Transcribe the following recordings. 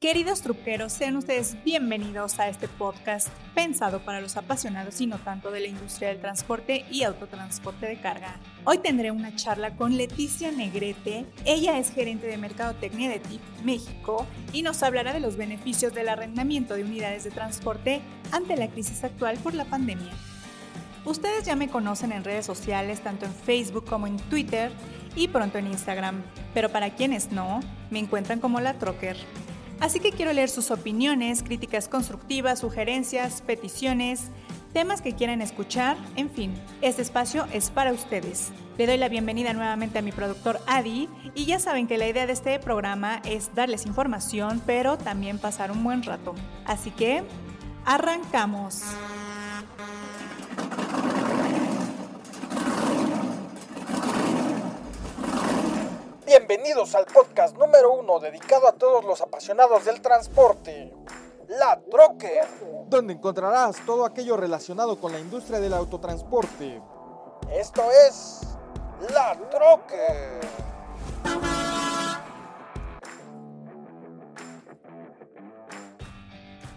Queridos truqueros, sean ustedes bienvenidos a este podcast pensado para los apasionados y no tanto de la industria del transporte y autotransporte de carga. Hoy tendré una charla con Leticia Negrete. Ella es gerente de Mercadotecnia de TIP México y nos hablará de los beneficios del arrendamiento de unidades de transporte ante la crisis actual por la pandemia. Ustedes ya me conocen en redes sociales, tanto en Facebook como en Twitter y pronto en Instagram, pero para quienes no, me encuentran como la Trocker. Así que quiero leer sus opiniones, críticas constructivas, sugerencias, peticiones, temas que quieran escuchar, en fin, este espacio es para ustedes. Le doy la bienvenida nuevamente a mi productor Adi y ya saben que la idea de este programa es darles información, pero también pasar un buen rato. Así que, arrancamos. Bienvenidos al podcast número uno dedicado a todos los apasionados del transporte, La Troque, donde encontrarás todo aquello relacionado con la industria del autotransporte. Esto es La Troque.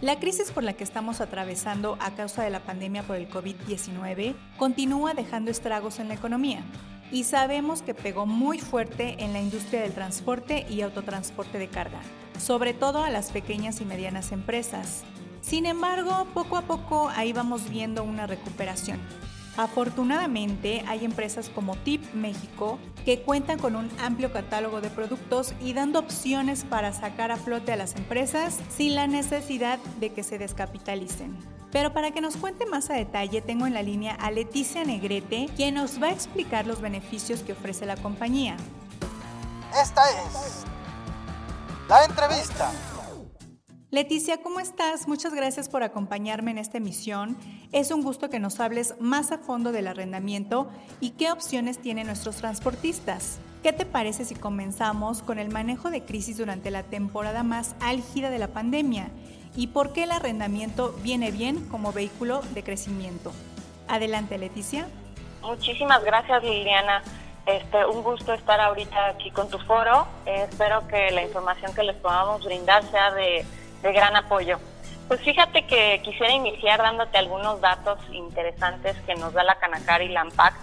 La crisis por la que estamos atravesando a causa de la pandemia por el COVID-19 continúa dejando estragos en la economía y sabemos que pegó muy fuerte en la industria del transporte y autotransporte de carga, sobre todo a las pequeñas y medianas empresas. Sin embargo, poco a poco ahí vamos viendo una recuperación. Afortunadamente, hay empresas como TIP México que cuentan con un amplio catálogo de productos y dando opciones para sacar a flote a las empresas sin la necesidad de que se descapitalicen. Pero para que nos cuente más a detalle, tengo en la línea a Leticia Negrete, quien nos va a explicar los beneficios que ofrece la compañía. Esta es la entrevista. Leticia, ¿cómo estás? Muchas gracias por acompañarme en esta emisión. Es un gusto que nos hables más a fondo del arrendamiento y qué opciones tienen nuestros transportistas. ¿Qué te parece si comenzamos con el manejo de crisis durante la temporada más álgida de la pandemia y por qué el arrendamiento viene bien como vehículo de crecimiento. Adelante, Leticia. Muchísimas gracias, Liliana. Este, un gusto estar ahorita aquí con tu foro. espero que la información que les podamos brindar sea de, de gran apoyo. Pues fíjate que quisiera iniciar dándote algunos datos interesantes que nos da la Canacar y la AMPAC,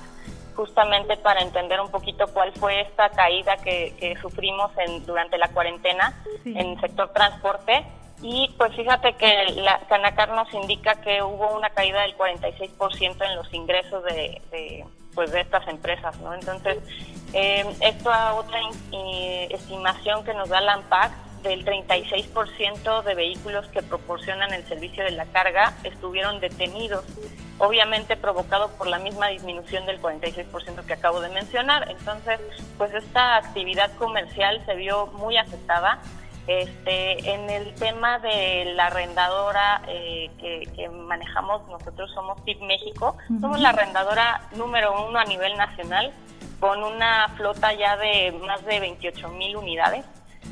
justamente para entender un poquito cuál fue esta caída que, sufrimos en, durante la cuarentena en el sector transporte y pues fíjate que la Canacar nos indica que hubo una caída del 46% en los ingresos de, pues de estas empresas, ¿no? Entonces, eh, esto a otra estimación que nos da la AMPAC del 36% de vehículos que proporcionan el servicio de la carga estuvieron detenidos, obviamente provocado por la misma disminución del 46% que acabo de mencionar. Entonces, pues esta actividad comercial se vio muy afectada este, en el tema de la arrendadora eh, que, manejamos, nosotros somos TIP México, somos la arrendadora número uno a nivel nacional, con una flota ya de más de 28 mil unidades,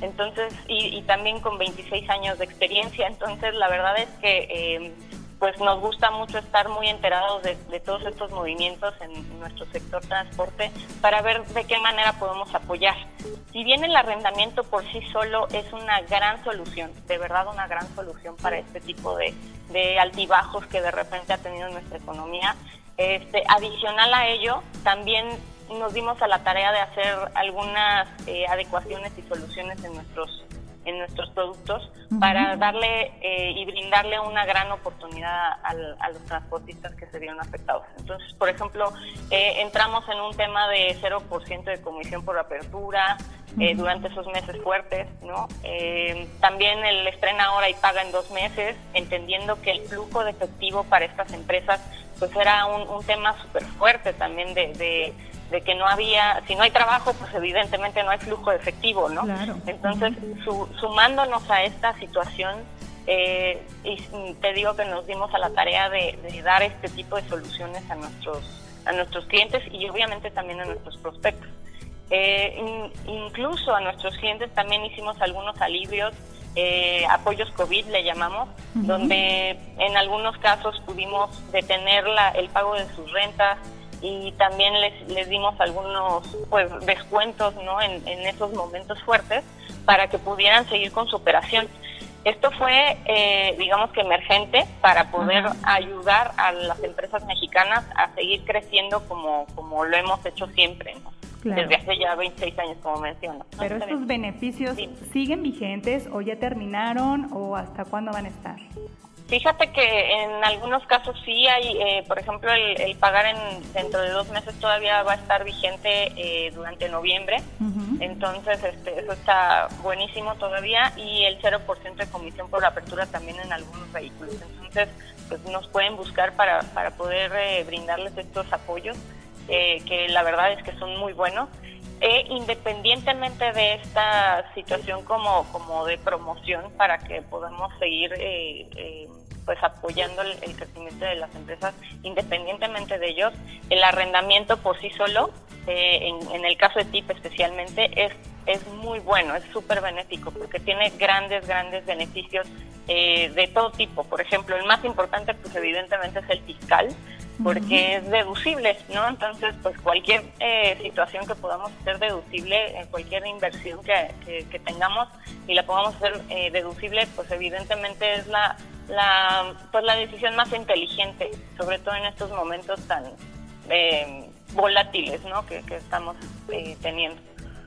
entonces, y, también con 26 años de experiencia, entonces la verdad es que eh, pues nos gusta mucho estar muy enterados de, todos estos movimientos en nuestro sector transporte para ver de qué manera podemos apoyar. Si bien el arrendamiento por sí solo es una gran solución, de verdad una gran solución para este tipo de, altibajos que de repente ha tenido nuestra economía, este, adicional a ello, también nos dimos a la tarea de hacer algunas eh, adecuaciones y soluciones en nuestros en nuestros productos para darle eh, y brindarle una gran oportunidad a, los transportistas que se vieron afectados. Entonces, por ejemplo, eh, entramos en un tema de 0% de comisión por apertura eh, durante esos meses fuertes, ¿no? también el estrena ahora y paga en dos meses, entendiendo que el flujo de efectivo para estas empresas pues era un, tema súper fuerte también de de que no había, si no hay trabajo, pues evidentemente no hay flujo de efectivo, ¿no? Entonces, sumándonos a esta situación, eh, y te digo que nos dimos a la tarea de, dar este tipo de soluciones a nuestros, a nuestros clientes y obviamente también a nuestros prospectos. Eh, incluso a nuestros clientes también hicimos algunos alivios, eh, apoyos COVID le llamamos, donde en algunos casos pudimos detener la, el pago de sus rentas, y también les, les dimos algunos pues descuentos ¿no? en, en esos momentos fuertes para que pudieran seguir con su operación. Esto fue, eh, digamos que emergente para poder ayudar a las empresas mexicanas a seguir creciendo como, como lo hemos hecho siempre, desde hace ya 26 años, como menciono. Pero estos beneficios siguen vigentes o ya terminaron o hasta cuándo van a estar? Fíjate que en algunos casos sí hay, eh, por ejemplo, el, pagar en dentro de dos meses todavía va a estar vigente eh, durante noviembre, entonces este, eso está buenísimo todavía y el 0% de comisión por apertura también en algunos vehículos. Entonces, pues nos pueden buscar para, para poder eh, brindarles estos apoyos, que la verdad es que son muy buenos. E independientemente de esta situación como, como de promoción para que podamos seguir eh, eh, pues apoyando el, crecimiento de las empresas independientemente de ellos, el arrendamiento por sí solo, eh, en, el caso de TIP especialmente, es, es muy bueno, es súper benéfico porque tiene grandes, grandes beneficios de todo tipo. Por ejemplo, el más importante pues evidentemente es el fiscal, porque es deducible, ¿no? Entonces, pues cualquier eh, situación que podamos hacer deducible, en cualquier inversión que, que, tengamos y la podamos hacer eh, deducible, pues evidentemente es la, la, pues la decisión más inteligente, sobre todo en estos momentos tan eh, volátiles, ¿no? Que, que estamos teniendo.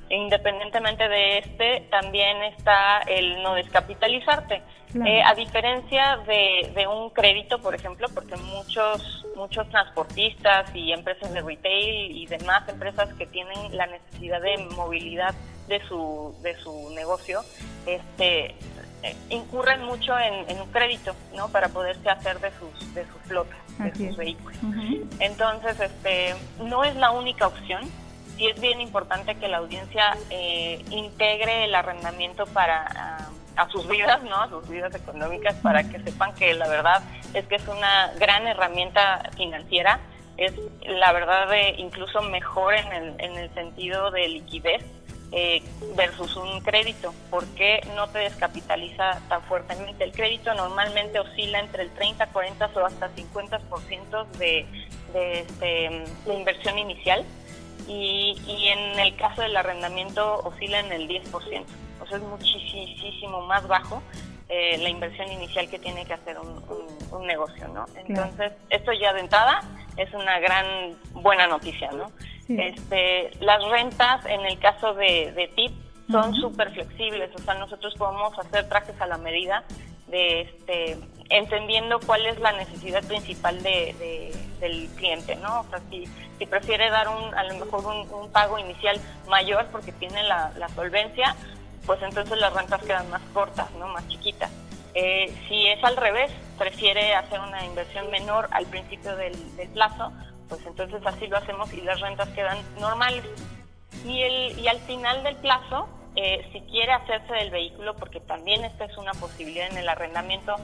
Independientemente de este, también está el no descapitalizarte. Eh, a diferencia de, un crédito, por ejemplo, porque muchos muchos transportistas y empresas de retail y demás empresas que tienen la necesidad de movilidad de su de su negocio, este eh, incurren mucho en, un crédito, ¿no? Para poderse hacer de sus de sus flotas, de sus vehículos. Entonces, este no es la única opción sí es bien importante que la audiencia eh, integre el arrendamiento para a, sus vidas, ¿no? A sus vidas económicas, para que sepan que la verdad es que es una gran herramienta financiera, es la verdad de incluso mejor en el, en el sentido de liquidez eh, versus un crédito, porque no te descapitaliza tan fuertemente. El crédito normalmente oscila entre el 30, 40 o hasta 50% de, de, este, de inversión inicial y, y en el caso del arrendamiento oscila en el 10%. O sea, es muchísimo más bajo eh, la inversión inicial que tiene que hacer un, un, negocio, ¿no? Entonces, esto ya de entrada es una gran buena noticia, ¿no? Este, las rentas, en el caso de, de TIP, son súper flexibles, o sea, nosotros podemos hacer trajes a la medida de este entendiendo cuál es la necesidad principal de, del cliente, ¿no? O sea, si, si prefiere dar un, a lo mejor un, pago inicial mayor porque tiene la, solvencia, pues entonces las rentas quedan más cortas, ¿no? Más chiquitas. Eh, si es al revés, prefiere hacer una inversión menor al principio del, del plazo, pues entonces así lo hacemos y las rentas quedan normales. Y, el, y al final del plazo, eh, si quiere hacerse del vehículo, porque también esta es una posibilidad en el arrendamiento,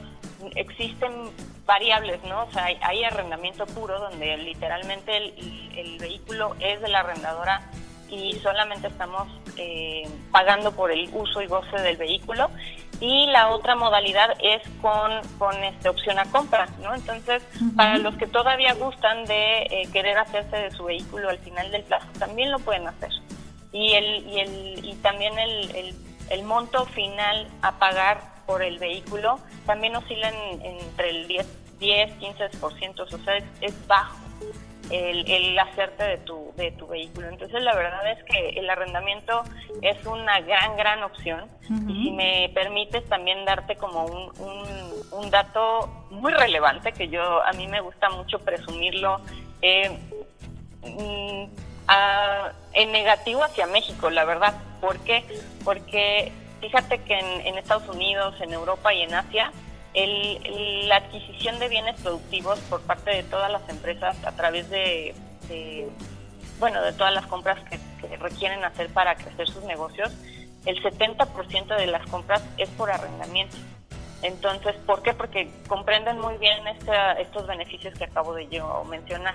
existen variables, ¿no? O sea, hay, arrendamiento puro donde literalmente el, vehículo es de la arrendadora y solamente estamos eh, pagando por el uso y goce del vehículo. Y la otra modalidad es con, con este, opción a compra, ¿no? Entonces, para los que todavía gustan de eh, querer hacerse de su vehículo al final del plazo, también lo pueden hacer y, el, y, el, y también el, el, monto final a pagar por el vehículo también oscila entre el 10, 10 15%, o sea, es, bajo el, el, hacerte de tu, de tu vehículo. Entonces, la verdad es que el arrendamiento es una gran, gran opción. Y si me permites también darte como un, un, un, dato muy relevante, que yo a mí me gusta mucho presumirlo. Eh, mm, en negativo hacia México, la verdad. ¿Por qué? Porque fíjate que en, Estados Unidos, en Europa y en Asia, el, la adquisición de bienes productivos por parte de todas las empresas a través de, bueno, de todas las compras que, requieren hacer para crecer sus negocios, el 70% de las compras es por arrendamiento. Entonces, ¿por qué? Porque comprenden muy bien estos beneficios que acabo de yo mencionar.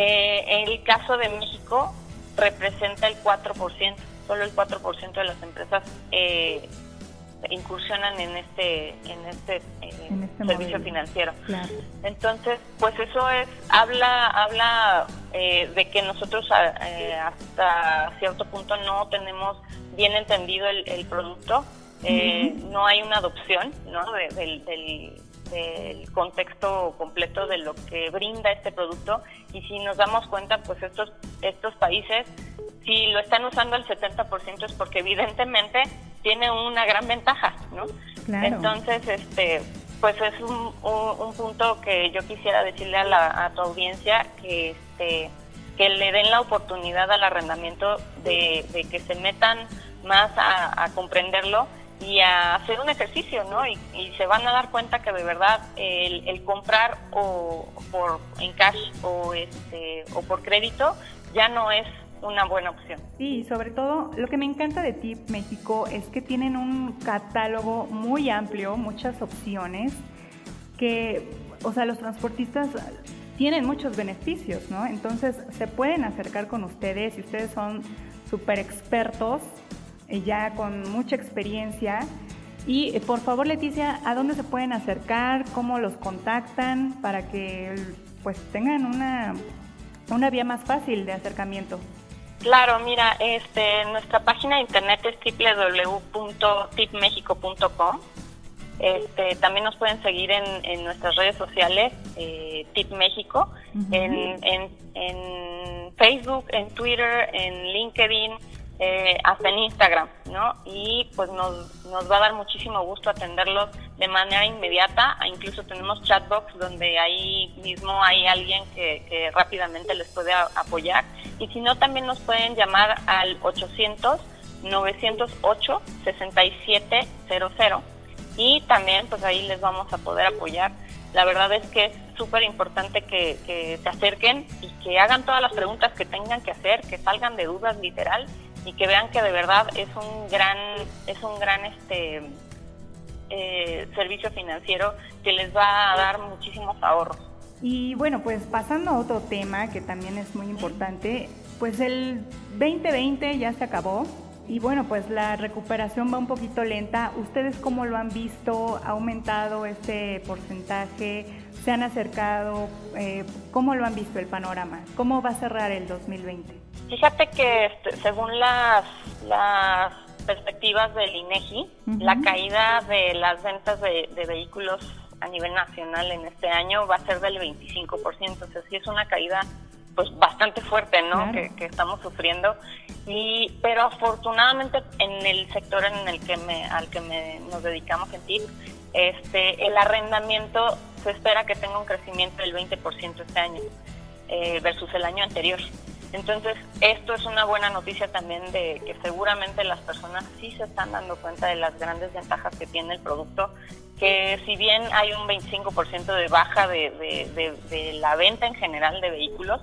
Eh, en el caso de México representa el 4%, solo el 4% de las empresas eh, incursionan en este en este, eh, este servicio financiero. Entonces, pues eso es habla habla de que nosotros hasta cierto punto no tenemos bien entendido el, producto eh, no hay una adopción ¿no? del, del contexto completo de lo que brinda este producto. Y si nos damos cuenta, pues estos, estos países, si lo están usando el 70% es porque evidentemente tiene una gran ventaja, ¿no? Entonces, este, pues es un, un, punto que yo quisiera decirle a, la, a tu audiencia que, este, que le den la oportunidad al arrendamiento de, de que se metan más a, a comprenderlo y a hacer un ejercicio, ¿no? Y, se van a dar cuenta que de verdad el, comprar o por en cash o este o por crédito ya no es una buena opción. Sí, sobre todo lo que me encanta de TIP México es que tienen un catálogo muy amplio, muchas opciones que, o sea, los transportistas tienen muchos beneficios, ¿no? Entonces se pueden acercar con ustedes y ustedes son súper expertos ya con mucha experiencia. Y eh, por favor, Leticia, ¿a dónde se pueden acercar? ¿Cómo los contactan para que pues tengan una, una vía más fácil de acercamiento? Claro, mira, este, nuestra página de internet es www.tipmexico.com. Este, también nos pueden seguir en, en nuestras redes sociales, eh, Tip México, en, en, en Facebook, en Twitter, en LinkedIn, eh, hasta en Instagram, ¿no? Y pues nos, nos va a dar muchísimo gusto atenderlos de manera inmediata. Incluso tenemos chatbox donde ahí mismo hay alguien que, rápidamente les puede apoyar. Y si no, también nos pueden llamar al 800 908 6700 y también pues ahí les vamos a poder apoyar. La verdad es que es súper importante que, que se acerquen y que hagan todas las preguntas que tengan que hacer, que salgan de dudas literal y que vean que de verdad es un gran, es un gran este eh, servicio financiero que les va a dar muchísimos ahorros. Y bueno, pues pasando a otro tema que también es muy importante, pues el 2020 ya se acabó y bueno, pues la recuperación va un poquito lenta. ¿Ustedes cómo lo han visto? ¿Ha aumentado este porcentaje? ¿Se han acercado? Eh, ¿Cómo lo han visto el panorama? ¿Cómo va a cerrar el 2020? Fíjate que este, según las, las perspectivas del INEGI, la caída de las ventas de, vehículos a nivel nacional en este año va a ser del 25%, o sea, sí es una caída pues bastante fuerte, ¿no? Que, estamos sufriendo. Y pero afortunadamente en el sector en el que me al que me, nos dedicamos en TIP, este el arrendamiento se espera que tenga un crecimiento del 20% este año eh, versus el año anterior. Entonces, esto es una buena noticia también de que seguramente las personas sí se están dando cuenta de las grandes ventajas que tiene el producto, que si bien hay un 25% de baja de, la venta en general de vehículos,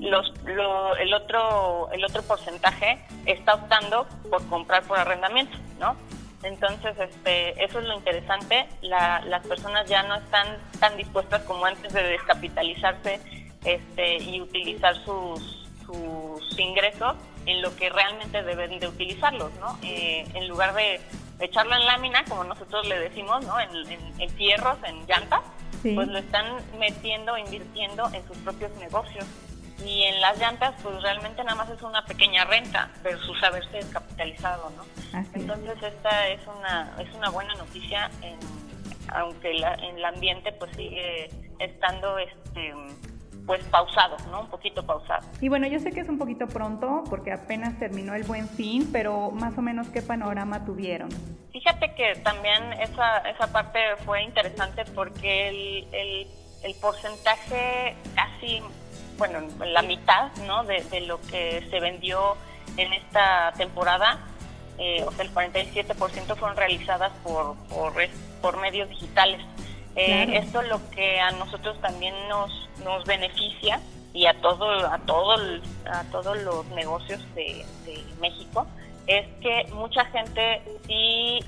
los, el, otro, el otro porcentaje está optando por comprar por arrendamiento, ¿no? Entonces, este, eso es lo interesante. las personas ya no están tan dispuestas como antes de descapitalizarse este, y utilizar sus, sus ingresos en lo que realmente deben de utilizarlos, ¿no? Eh, en lugar de echarlo en lámina, como nosotros le decimos, ¿no? En, en, fierros, en llantas, pues lo están metiendo, invirtiendo en sus propios negocios. Y en las llantas, pues realmente nada más es una pequeña renta versus haberse descapitalizado, ¿no? Entonces esta es una es una buena noticia, en, aunque en el ambiente pues sigue estando este pues pausado, ¿no? Un poquito pausado. Y bueno, yo sé que es un poquito pronto porque apenas terminó el buen fin, pero más o menos qué panorama tuvieron. Fíjate que también esa, esa parte fue interesante porque el, el, el porcentaje casi, bueno, la mitad, ¿no? De, de, lo que se vendió en esta temporada, eh, o sea, el 47% fueron realizadas por, por, por medios digitales. Eh, esto lo que a nosotros también nos, nos beneficia y a todo a todo a todos los negocios de, México es que mucha gente sí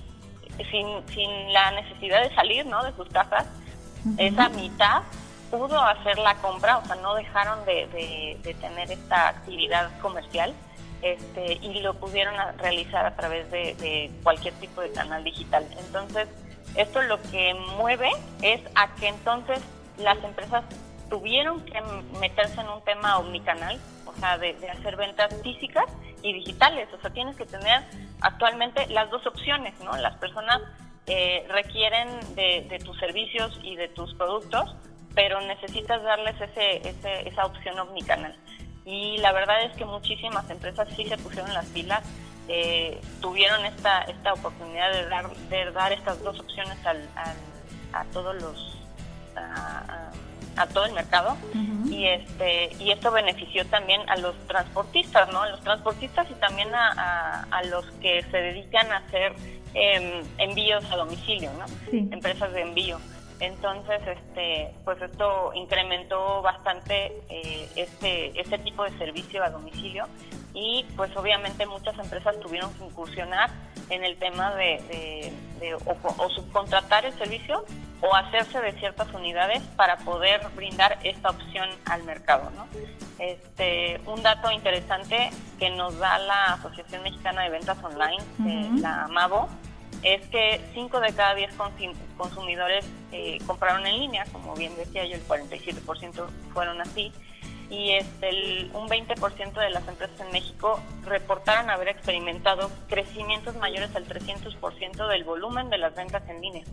sin, sin la necesidad de salir ¿no? de sus casas esa mitad pudo hacer la compra o sea no dejaron de, de, tener esta actividad comercial este y lo pudieron realizar a través de, de cualquier tipo de canal digital. Entonces esto lo que mueve es a que entonces las empresas tuvieron que meterse en un tema omnicanal, o sea, de, hacer ventas físicas y digitales. O sea, tienes que tener actualmente las dos opciones, ¿no? Las personas eh, requieren de, tus servicios y de tus productos, pero necesitas darles ese, esa opción omnicanal. Y la verdad es que muchísimas empresas sí se pusieron las pilas, eh, tuvieron esta, esta oportunidad de dar, de dar estas dos opciones al, a todos los... A, todo el mercado. Y este y esto benefició también a los transportistas no a los transportistas y también a, a los que se dedican a hacer Em, envíos a domicilio, ¿no? Empresas de envío. Entonces, este, pues esto incrementó bastante eh, este, este tipo de servicio a domicilio y pues obviamente muchas empresas tuvieron que incursionar en el tema de, o, subcontratar el servicio o hacerse de ciertas unidades para poder brindar esta opción al mercado. ¿no? Este, un dato interesante que nos da la Asociación Mexicana de Ventas Online, eh, la AMAVO, es que 5 de cada 10 consumidores eh, compraron en línea, como bien decía yo, el 47% fueron así, y este, un 20% de las empresas en México reportaron haber experimentado crecimientos mayores al 300% del volumen de las ventas en línea.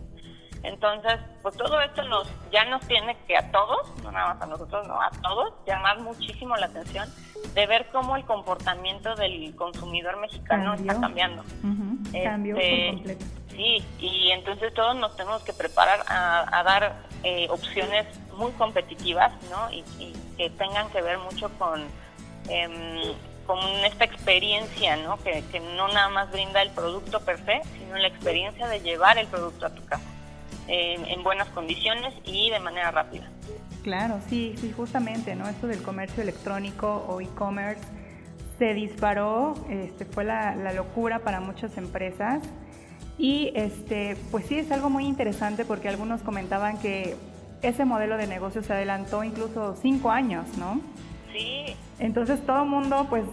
Entonces, pues todo esto nos ya nos tiene que a todos, no nada más a nosotros, no, a todos, llamar muchísimo la atención de ver cómo el comportamiento del consumidor mexicano está cambiando. Cambió por este, completo. Sí, y entonces todos nos tenemos que preparar a, dar eh, opciones muy competitivas, ¿no? Y, que tengan que ver mucho con, em, con esta experiencia, ¿no? Que, que no nada más brinda el producto per se, sino la experiencia de llevar el producto a tu casa en buenas condiciones y de manera rápida. Claro, sí, sí, justamente, ¿no? Esto del comercio electrónico o e-commerce se disparó, este, fue la, locura para muchas empresas y este, pues sí es algo muy interesante porque algunos comentaban que ese modelo de negocio se adelantó incluso cinco años, ¿no? Sí. Entonces todo el mundo pues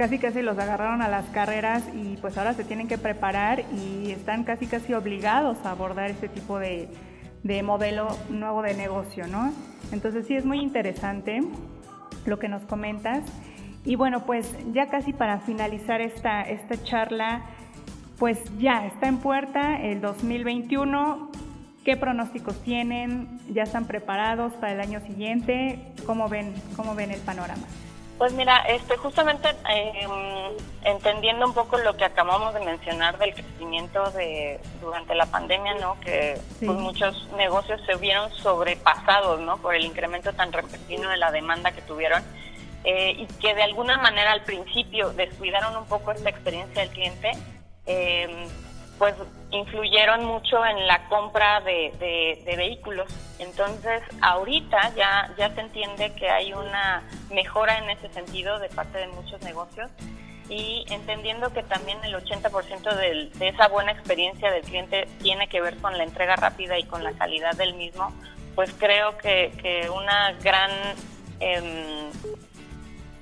casi casi los agarraron a las carreras y pues ahora se tienen que preparar y están casi casi obligados a abordar ese tipo de, modelo nuevo de negocio, ¿no? Entonces sí es muy interesante lo que nos comentas. Y bueno, pues ya casi para finalizar esta, esta charla, pues ya está en puerta el 2021. ¿Qué pronósticos tienen? ¿Ya están preparados para el año siguiente? ¿Cómo ven, cómo ven el panorama? Pues mira, este, justamente em, entendiendo un poco lo que acabamos de mencionar del crecimiento de durante la pandemia, ¿no? Que pues, muchos negocios se vieron sobrepasados, ¿no? Por el incremento tan repentino de la demanda que tuvieron eh, y que de alguna manera al principio descuidaron un poco esta experiencia del cliente. Eh, pues influyeron mucho en la compra de, vehículos. Entonces, ahorita ya, ya se entiende que hay una mejora en ese sentido de parte de muchos negocios y entendiendo que también el 80% de, de esa buena experiencia del cliente tiene que ver con la entrega rápida y con la calidad del mismo, pues creo que, que una gran eh,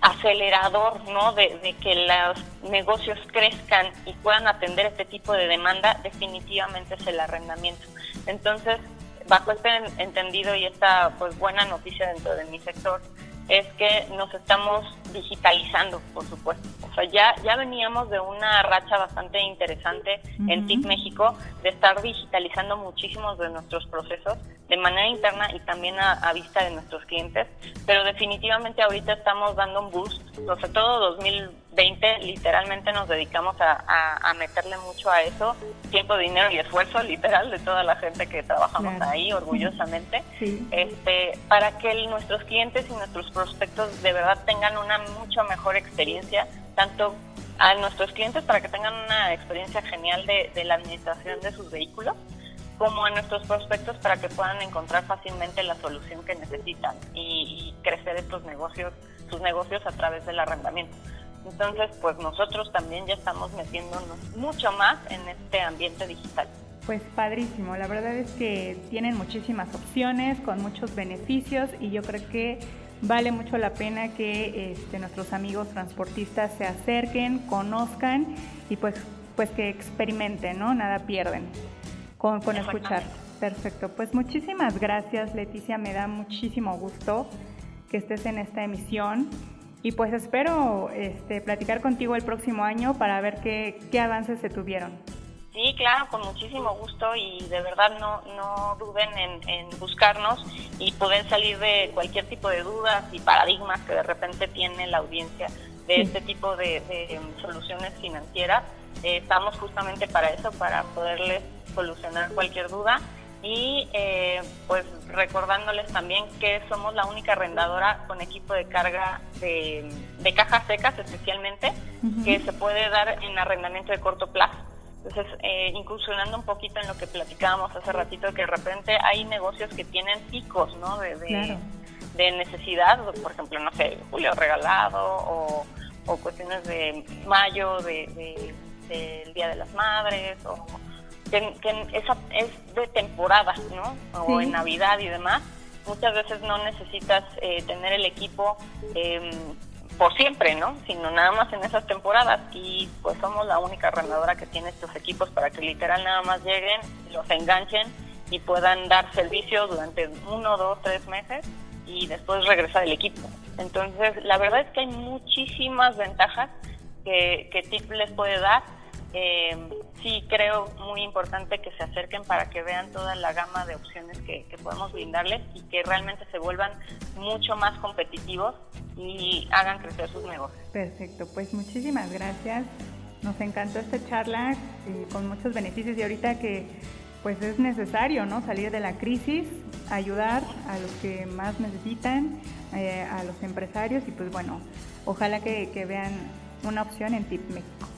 acelerador ¿no? De, que los negocios crezcan y puedan atender este tipo de demanda definitivamente es el arrendamiento. Entonces, bajo este entendido y esta pues buena noticia dentro de mi sector, es que nos estamos digitalizando, por supuesto. O sea, ya, ya veníamos de una racha bastante interesante en TIC México de estar digitalizando muchísimos de nuestros procesos de manera interna y también a, vista de nuestros clientes, pero definitivamente ahorita estamos dando un boost, sobre todo 2020 literalmente nos dedicamos a, meterle mucho a eso, tiempo, dinero y esfuerzo literal de toda la gente que trabajamos ahí orgullosamente, este, para que nuestros clientes y nuestros prospectos de verdad tengan una mucho mejor experiencia, tanto a nuestros clientes para que tengan una experiencia genial de, de la administración de sus vehículos, como a nuestros prospectos para que puedan encontrar fácilmente la solución que necesitan y, crecer estos negocios, sus negocios a través del arrendamiento. Entonces, pues nosotros también ya estamos metiéndonos mucho más en este ambiente digital. Pues padrísimo, la verdad es que tienen muchísimas opciones con muchos beneficios y yo creo que vale mucho la pena que este, nuestros amigos transportistas se acerquen, conozcan y pues, pues que experimenten, ¿no? Nada pierden con, con escuchar. Perfecto, pues muchísimas gracias Leticia, me da muchísimo gusto que estés en esta emisión. Y pues espero este, platicar contigo el próximo año para ver qué, qué avances se tuvieron. Sí, claro, con muchísimo gusto y de verdad no, no duden en, buscarnos y poder salir de cualquier tipo de dudas y paradigmas que de repente tiene la audiencia de este tipo de, em, soluciones financieras. Eh, estamos justamente para eso, para poderles solucionar cualquier duda y eh, pues recordándoles también que somos la única arrendadora con equipo de carga de, cajas secas especialmente que se puede dar en arrendamiento de corto plazo. Entonces, eh, incursionando un poquito en lo que platicábamos hace ratito, que de repente hay negocios que tienen picos, ¿no? De, de, necesidad, por ejemplo, no sé, julio regalado o, cuestiones de mayo, de, del Día de las Madres, o que, esa es de temporada, ¿no? O en Navidad y demás. Muchas veces no necesitas eh, tener el equipo eh, por siempre, ¿no? Sino nada más en esas temporadas y pues somos la única arrendadora que tiene estos equipos para que literal nada más lleguen, los enganchen y puedan dar servicio durante uno, dos, tres meses y después regresar el equipo. Entonces, la verdad es que hay muchísimas ventajas que, que TIP les puede dar eh, sí creo muy importante que se acerquen para que vean toda la gama de opciones que, podemos brindarles y que realmente se vuelvan mucho más competitivos y hagan crecer sus negocios. Perfecto, pues muchísimas gracias. Nos encantó esta charla eh, con muchos beneficios y ahorita que pues es necesario ¿no? salir de la crisis, ayudar a los que más necesitan, eh, a los empresarios y pues bueno, ojalá que, que vean una opción en TIP México.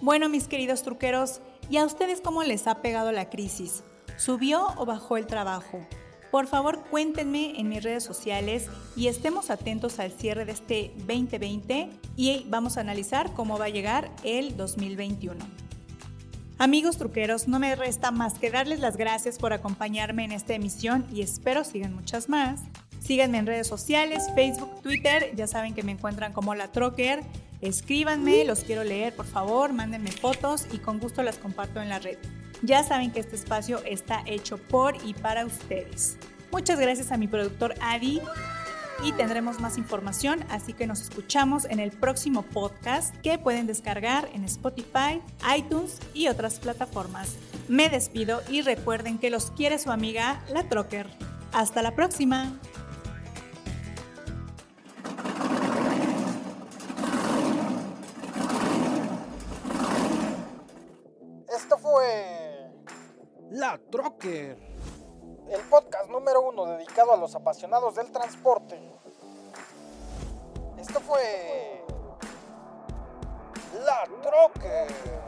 Bueno, mis queridos truqueros, ¿y a ustedes cómo les ha pegado la crisis? ¿Subió o bajó el trabajo? Por favor, cuéntenme en mis redes sociales y estemos atentos al cierre de este 2020 y vamos a analizar cómo va a llegar el 2021. Amigos truqueros, no me resta más que darles las gracias por acompañarme en esta emisión y espero sigan muchas más. Síganme en redes sociales, Facebook, Twitter, ya saben que me encuentran como La Trocker Escríbanme, los quiero leer, por favor, mándenme fotos y con gusto las comparto en la red. Ya saben que este espacio está hecho por y para ustedes. Muchas gracias a mi productor Adi y tendremos más información, así que nos escuchamos en el próximo podcast que pueden descargar en Spotify, iTunes y otras plataformas. Me despido y recuerden que los quiere su amiga La Trocker. Hasta la próxima. Dedicado a los apasionados del transporte. Esto fue La Trocker.